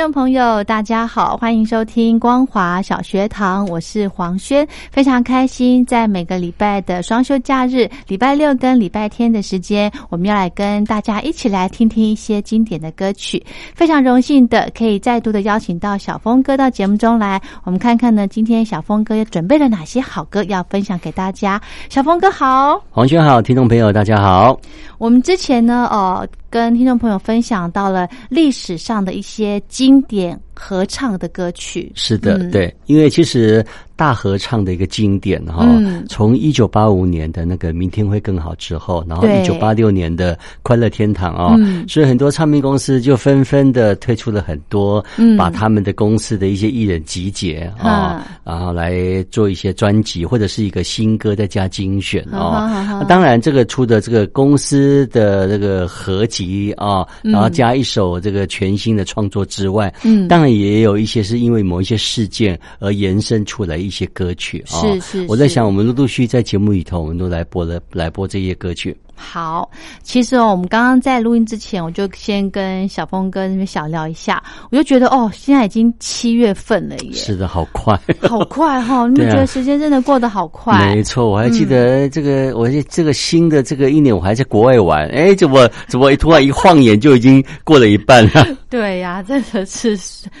众朋友，大家好，欢迎收听光华小学堂，我是黄轩，非常开心，在每个礼拜的双休假日，礼拜六跟礼拜天的时间，我们要来跟大家一起来听听一些经典的歌曲。非常荣幸的，可以再度的邀请到小峰哥到节目中来，我们看看呢，今天小峰哥准备了哪些好歌要分享给大家。小峰哥好，黄轩好，听众朋友大家好。我们之前呢，哦。跟听众朋友分享到了历史上的一些经经典合唱的歌曲。是的，对，因为其实。大合唱的一个经典哈，从一九八五年的那个《明天会更好》之后，然后一九八六年的《快乐天堂》啊，所以很多唱片公司就纷纷的推出了很多，把他们的公司的一些艺人集结啊，然后来做一些专辑或者是一个新歌再加精选啊。当然，这个出的这个公司的这个合集啊，然后加一首这个全新的创作之外，嗯，当然也有一些是因为某一些事件而延伸出来一。些歌曲啊，是是，我在想，我们陆陆续在节目里头，我们都来播了，来播这些歌曲。好，其实哦，我们刚刚在录音之前，我就先跟小峰哥那边小聊一下，我就觉得哦，现在已经七月份了耶，是的，好快，好快哈！你们觉得时间真的过得好快？没错，我还记得这个，我这个新的这个一年，我还在国外玩，哎，怎么怎么突然一晃眼就已经过了一半了？对呀，真的是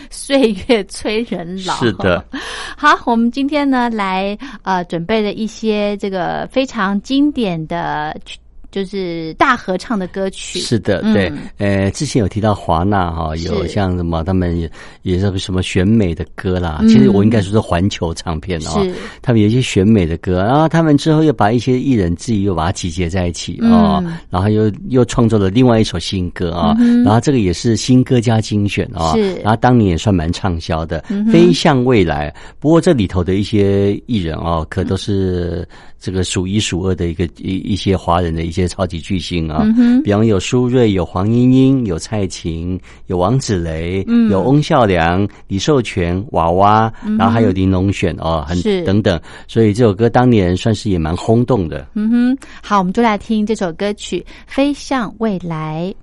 岁月催人老。是的，好，我们今天呢，来呃，准备了一些这个非常经典的。就是大合唱的歌曲，是的，对，呃，之前有提到华纳哈，有像什么他们也也是什么选美的歌啦，其实我应该说是环球唱片哦，他们有一些选美的歌，然后他们之后又把一些艺人自己又把它集结在一起啊，然后又又创作了另外一首新歌啊，然后这个也是新歌加精选啊，然后当年也算蛮畅销的，飞向未来。不过这里头的一些艺人啊，可都是。这个数一数二的一个一一些华人的一些超级巨星啊，比方有苏芮、有黄莺莺、有蔡琴、有王子雷、有翁孝良、李寿全、娃娃，然后还有林龙选哦，很等等，所以这首歌当年算是也蛮轰动的。嗯哼，好，我们就来听这首歌曲《飞向未来》。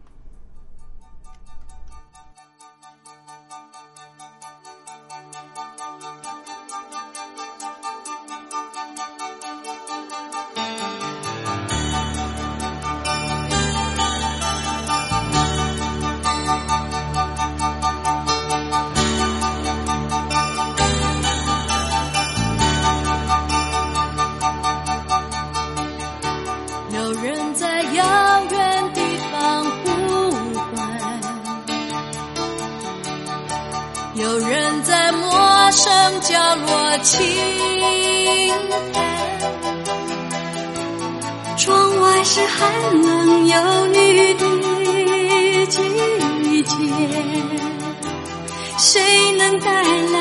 在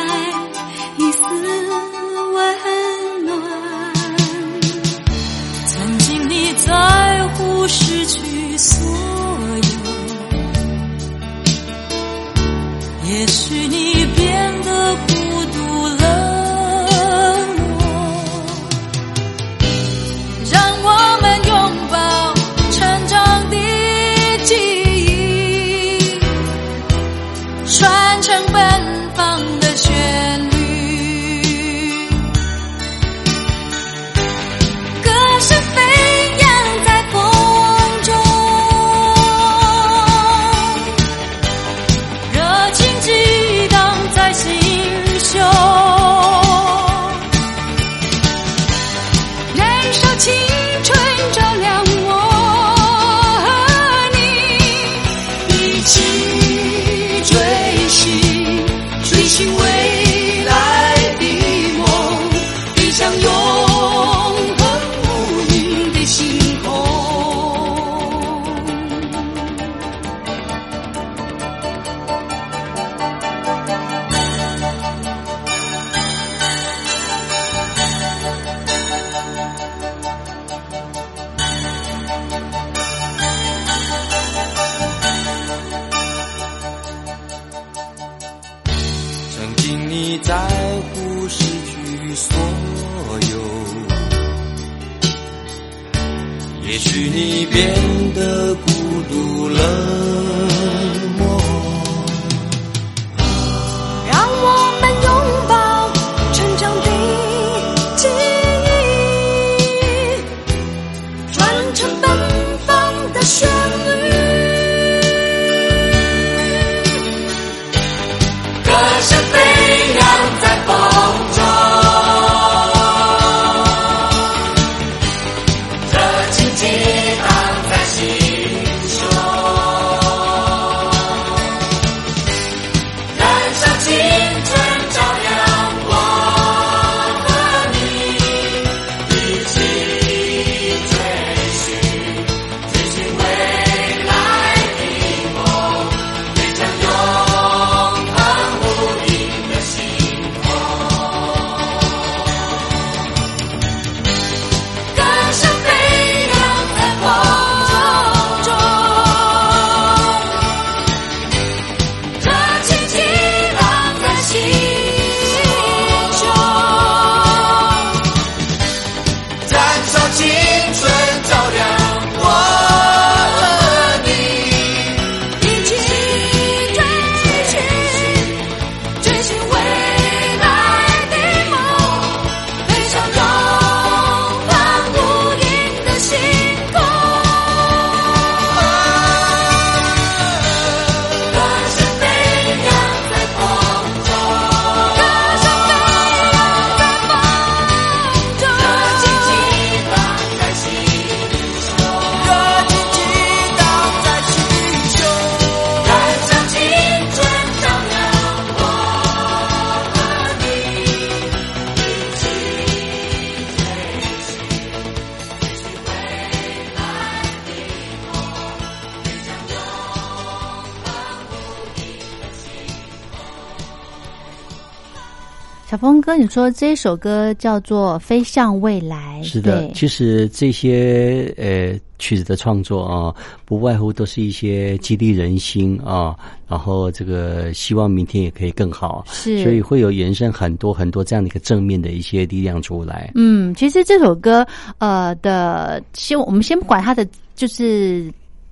小峰哥，你说这首歌叫做《飞向未来》，是的。其实这些呃曲子的创作啊，不外乎都是一些激励人心啊，然后这个希望明天也可以更好，是。所以会有延伸很多很多这样的一个正面的一些力量出来。嗯，其实这首歌呃的，先我们先不管它的就是。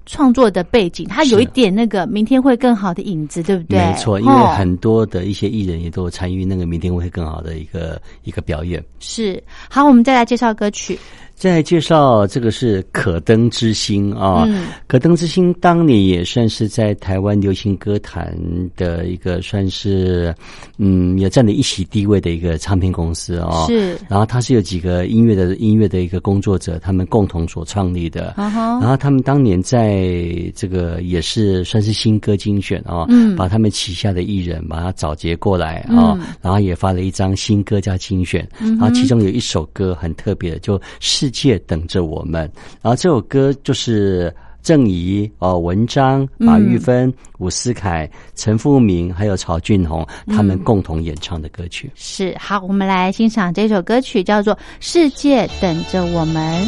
创作的背景，它有一点那个明天会更好的影子，对不对？没错，因为很多的一些艺人也都参与那个明天会更好的一个一个表演。是，好，我们再来介绍歌曲。再介绍这个是《可登之星》啊，《可登之星》当年也算是在台湾流行歌坛的一个算是嗯有占了一席地位的一个唱片公司啊。是，然后它是有几个音乐的音乐的一个工作者，他们共同所创立的。然后他们当年在这个也是算是新歌精选啊，嗯，把他们旗下的艺人把它找结过来啊，然后也发了一张新歌叫精选，然后其中有一首歌很特别的，就。世界等着我们，然后这首歌就是郑怡、哦文章、马玉芬、伍思凯、陈富明还有曹俊宏他们共同演唱的歌曲。是好，我们来欣赏这首歌曲，叫做《世界等着我们》。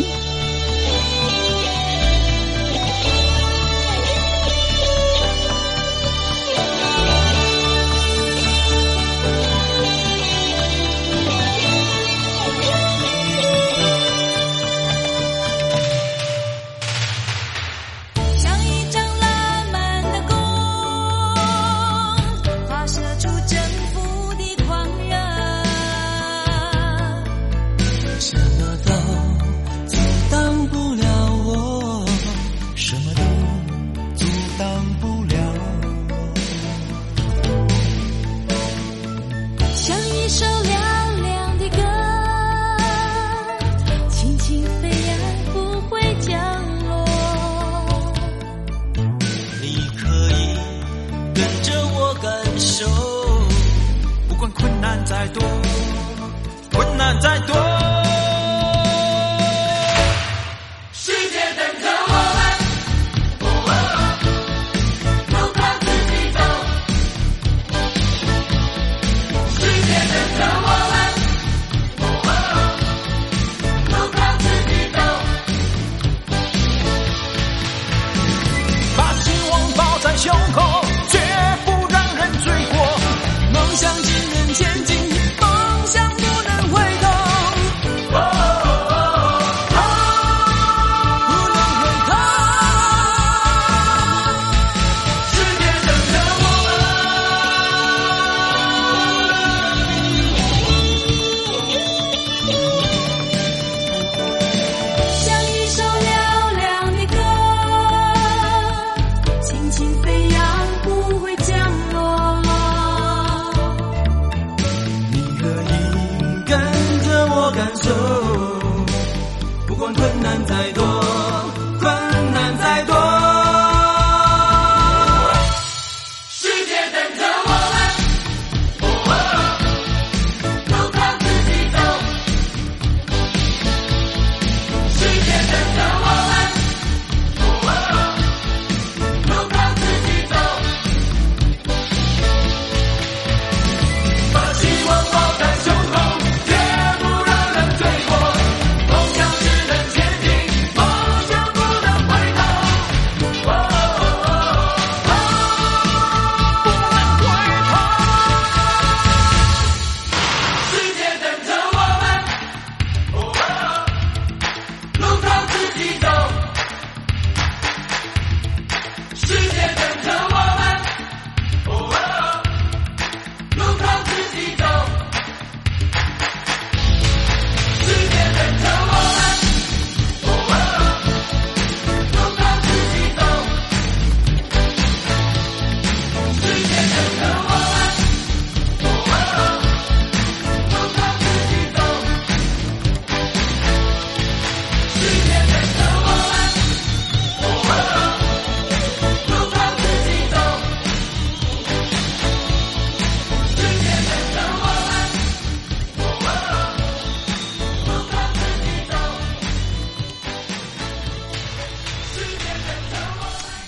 挡不了，像一首嘹亮的歌，轻轻飞扬不会降落，你可以跟着我感受，不管困难再多，困难再多。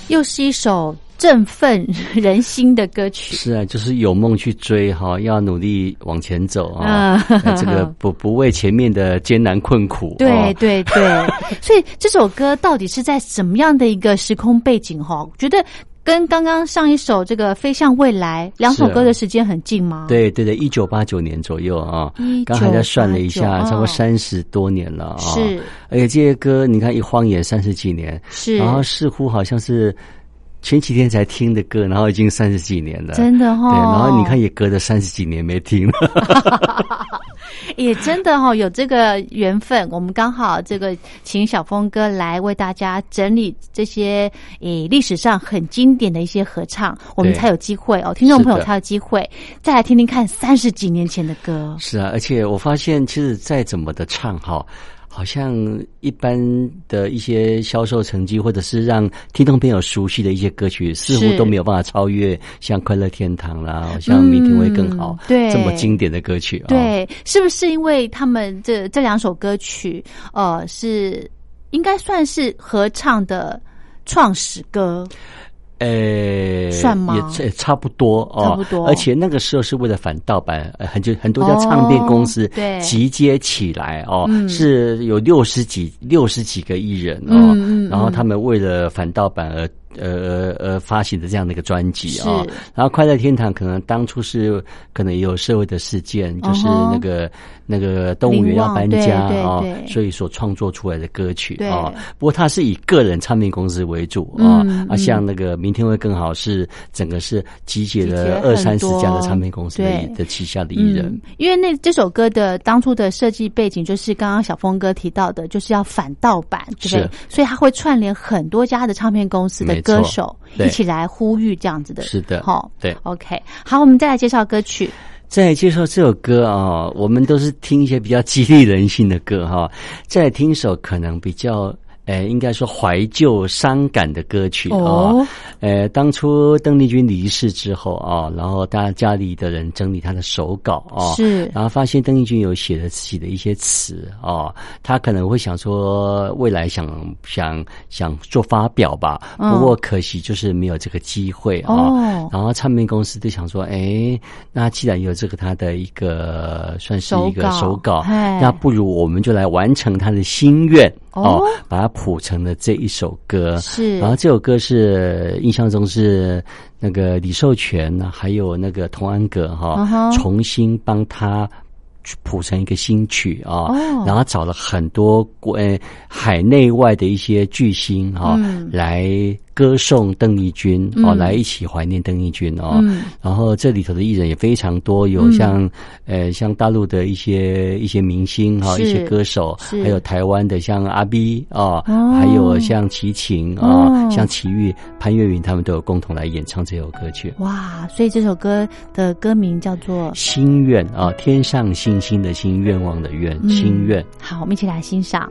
又是一首。振奋人心的歌曲是啊，就是有梦去追哈，要努力往前走啊。这个不不为前面的艰难困苦。对对对，所以这首歌到底是在什么样的一个时空背景哈？我觉得跟刚刚上一首这个《飞向未来》两首歌的时间很近吗？对对对，一九八九年左右啊。刚才在算了一下，超过三十多年了啊。是，而且这些歌你看一晃眼三十几年，是，然后似乎好像是。前几天才听的歌，然后已经三十几年了，真的哈。对，然后你看也隔着三十几年没听了，也真的哈，有这个缘分。我们刚好这个请小峰哥来为大家整理这些诶历史上很经典的一些合唱，我们才有机会哦，听众朋友才有机会再来听听看三十几年前的歌。是啊，而且我发现其实再怎么的唱哈。好像一般的一些销售成绩，或者是让听众朋友熟悉的一些歌曲，似乎都没有办法超越像《快乐天堂》啦，像《明天会更好》对这么经典的歌曲。对，是不是因为他们这这两首歌曲，呃，是应该算是合唱的创始歌？呃，算吗？也差不多哦，差不多。而且那个时候是为了反盗版，很就很多家唱片公司集结起来哦，是有六十几六十几个艺人哦，然后他们为了反盗版而。呃呃发行的这样的一个专辑啊，然后《快乐天堂》可能当初是可能也有社会的事件，就是那个那个动物园要搬家啊，所以所创作出来的歌曲啊。不过它是以个人唱片公司为主啊，啊，像那个《明天会更好》是整个是集结了二三十家的唱片公司的的旗下的艺人。因为那这首歌的当初的设计背景就是刚刚小峰哥提到的，就是要反盗版，对不对？所以他会串联很多家的唱片公司的。歌手一起来呼吁这样子的，是的，好，对，OK，好，我们再来介绍歌曲。再介绍这首歌啊，我们都是听一些比较激励人心的歌哈，再听一首可能比较。诶，应该说怀旧伤感的歌曲啊。诶，当初邓丽君离世之后啊，然后大家家里的人整理她的手稿啊，是，然后发现邓丽君有写了自己的一些词啊，她可能会想说未来想想想做发表吧，不过可惜就是没有这个机会啊。然后唱片公司就想说，哎，那既然有这个他的一个算是一个手稿，那不如我们就来完成他的心愿。哦，把它谱成了这一首歌，是。然后这首歌是印象中是那个李寿全呢，还有那个童安格哈，重新帮他谱成一个新曲啊。然后找了很多国海内外的一些巨星哈来。歌颂邓丽君哦，来一起怀念邓丽君哦。然后这里头的艺人也非常多，有像呃像大陆的一些一些明星哈，一些歌手，还有台湾的像阿 B 哦，还有像齐秦啊，像齐豫、潘越云，他们都有共同来演唱这首歌曲。哇！所以这首歌的歌名叫做《心愿》啊，天上星星的心，愿望的愿，心愿。好，我们一起来欣赏。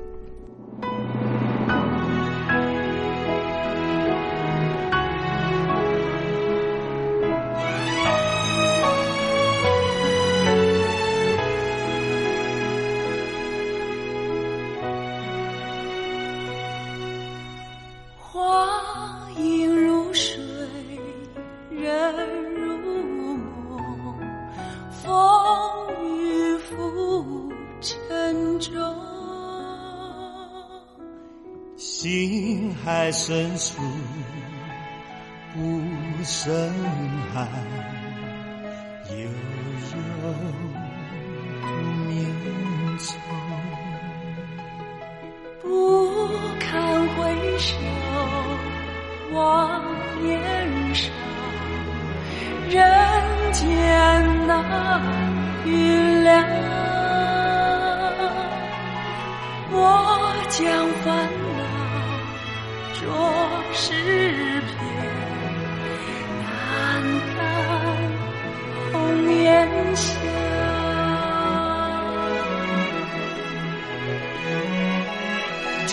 在深处无声寒，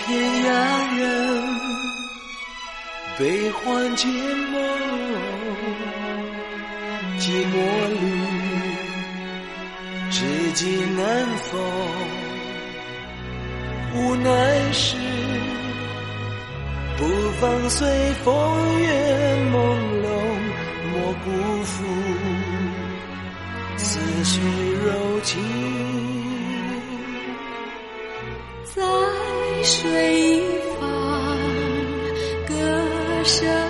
天涯人，悲欢渐浓，寂寞里，知己难逢，无奈是。不放随风月朦胧，莫辜负似水柔情。水一方，歌声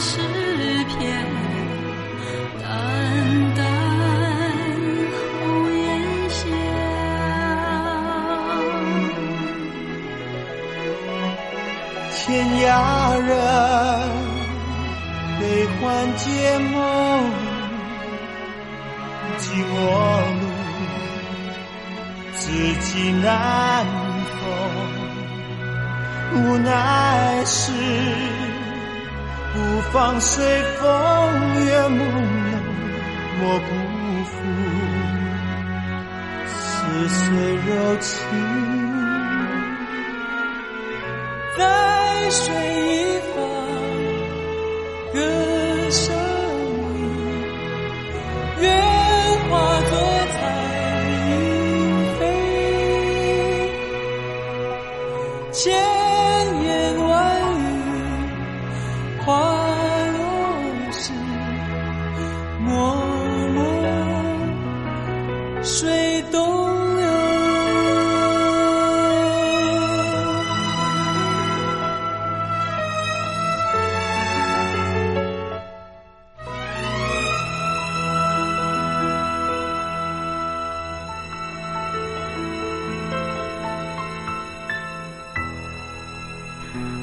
诗篇，淡淡红颜笑。天涯人，悲欢皆梦，寂寞路，知己难逢。无奈是放随风月朦胧，莫辜负似水柔情。在水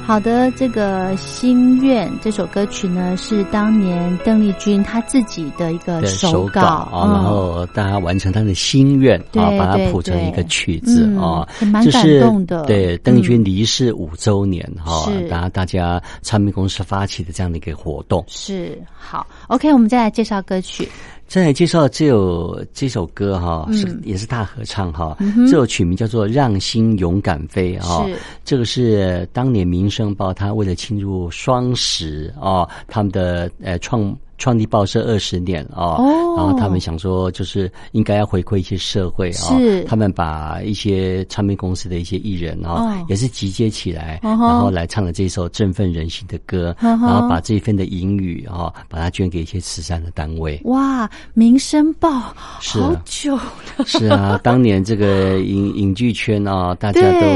好的，这个《心愿》这首歌曲呢，是当年邓丽君她自己的一个的手稿，然后大家完成她的心愿啊，把它谱成一个曲子嗯啊也，蛮感动的对邓丽君嗯。离世五周年哈是，大家大家唱片公司发起的这样的一个活动。是好，OK，我们再来介绍歌曲，再来介绍这首这首歌哈，嗯是也是大合唱哈嗯。这首曲名叫做《让心勇敢飞》啊是，这个是当年《民生报》它为了庆祝双十啊，他们的呃创。创立报社二十年啊，哦。然后他们想说，就是应该要回馈一些社会啊，是。他们把一些唱片公司的一些艺人啊，哦。也是集结起来，然后来唱了这首振奋人心的歌，然后把这一份的盈余啊，把它捐给一些慈善的单位。哇，《民生报》是好久了，是啊，当年这个影影剧圈啊，大家都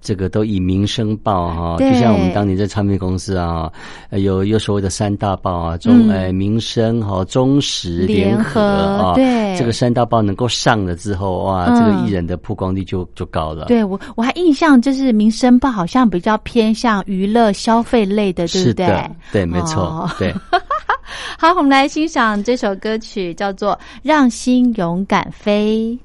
这个都以民生报哈、就像我们当年在唱片公司啊，呃有有所谓的三大报啊，中嗯。呃民生哈、中实联联合啊，对这个三大报能够上了之后哇，嗯这个艺人的曝光率就就高了。对我我还印象就是《民生报》好像比较偏向娱乐消费类的，对不对？是的，对，没错，哦对。好，我们来欣赏这首歌曲，叫做《让心勇敢飞》。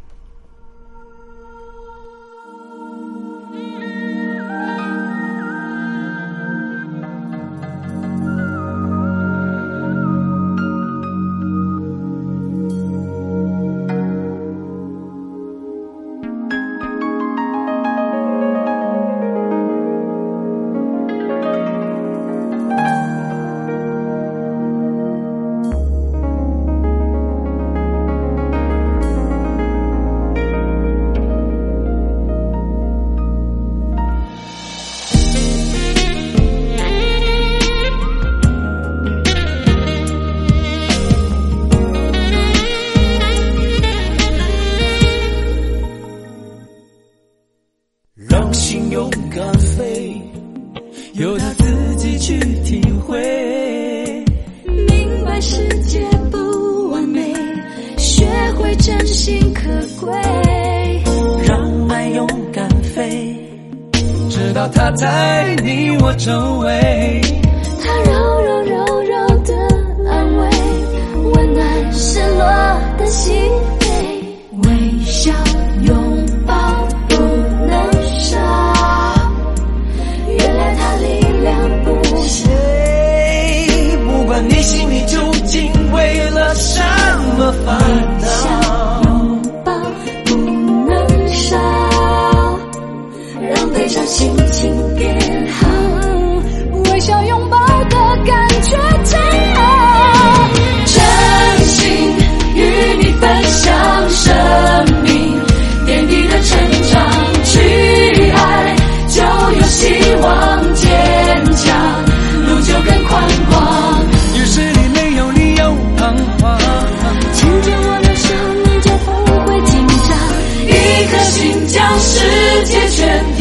真心可贵。让爱勇敢飞，直到它在你我周围。界全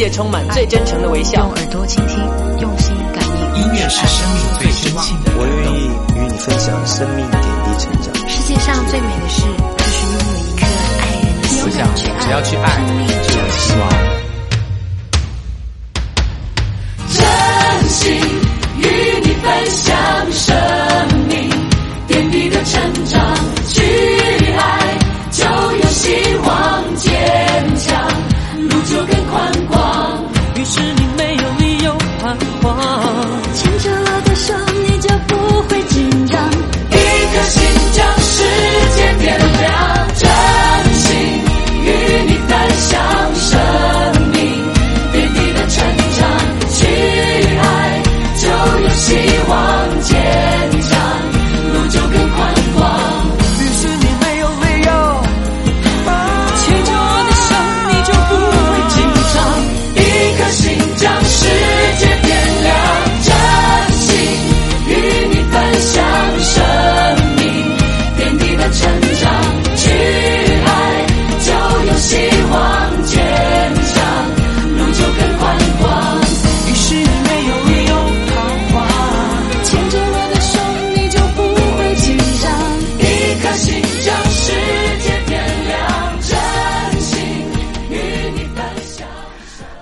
界充满最真诚的微笑用。耳朵倾听，用心感应。音乐是生命最真情的我愿。意与你分享生命点滴成长。世界上最美的事，就是拥有一颗爱人的心。只要去爱，就有希望。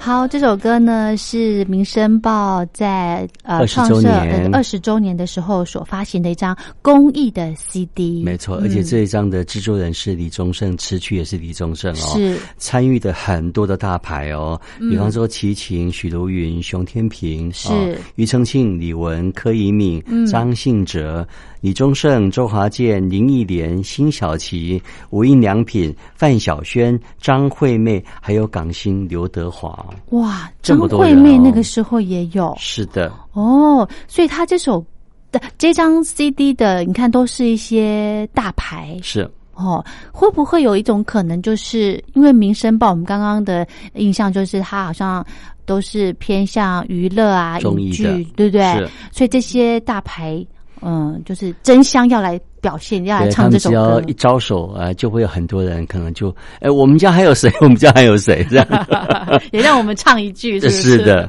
好，这首歌呢是《民生报》在呃20周创设年二十周年的时候所发行的一张公益的 CD。没错，而且这一张的制作人是李宗盛，词曲也是李宗盛哦，是。参与的很多的大牌哦，比方说齐秦、许茹芸、熊天平，是。哦庾澄庆、李玟、柯以敏、张信哲、李宗盛、周华健、林忆莲、辛晓琪、无印良品、范晓萱、张惠妹，还有港星刘德华。哇，张惠妹那个时候也有。是的，哦，所以她这首的这张 CD 的，你看都是一些大牌。是。哦，会不会有一种可能，就是因为《民生报》，我们刚刚的印象就是它好像都是偏向娱乐啊、影剧，对不对？所以这些大牌嗯，就是争相要来表现，要来唱这首歌。只要一招手啊，就会有很多人可能就，哎，我们家还有谁？我们家还有谁？这样，也让我们唱一句，是 是的。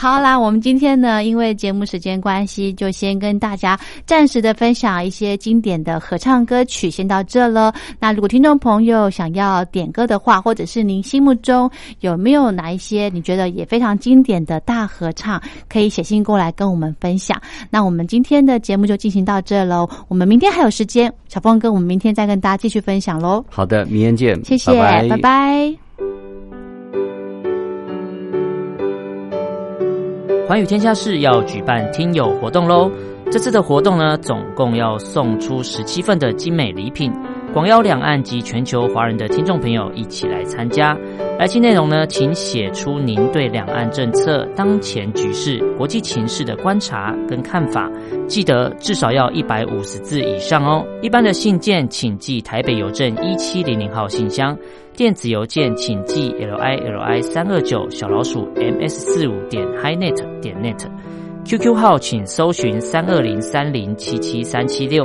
好啦，我们今天呢，因为节目时间关系，就先跟大家暂时的分享一些经典的合唱歌曲，先到这了。那如果听众朋友想要点歌的话，或者是您心目中有没有哪一些你觉得也非常经典的大合唱，可以写信过来跟我们分享。那我们今天的节目就进行到这喽，我们明天还有时间，小峰哥，我们明天再跟大家继续分享喽。好的，明天见，谢谢，拜拜。寰宇天下市要举办听友活动喽！这次的活动呢，总共要送出十七份的精美礼品，广邀两岸及全球华人的听众朋友一起来参加。来信内容呢，请写出您对两岸政策、当前局势、国际情势的观察跟看法，记得至少要一百五十字以上哦。一般的信件请寄台北邮政一七零零号信箱。电子邮件请寄 l i l i 三二九小老鼠 m s 四五点 highnet 点 net，QQ 号请搜寻三二零三零七七三七六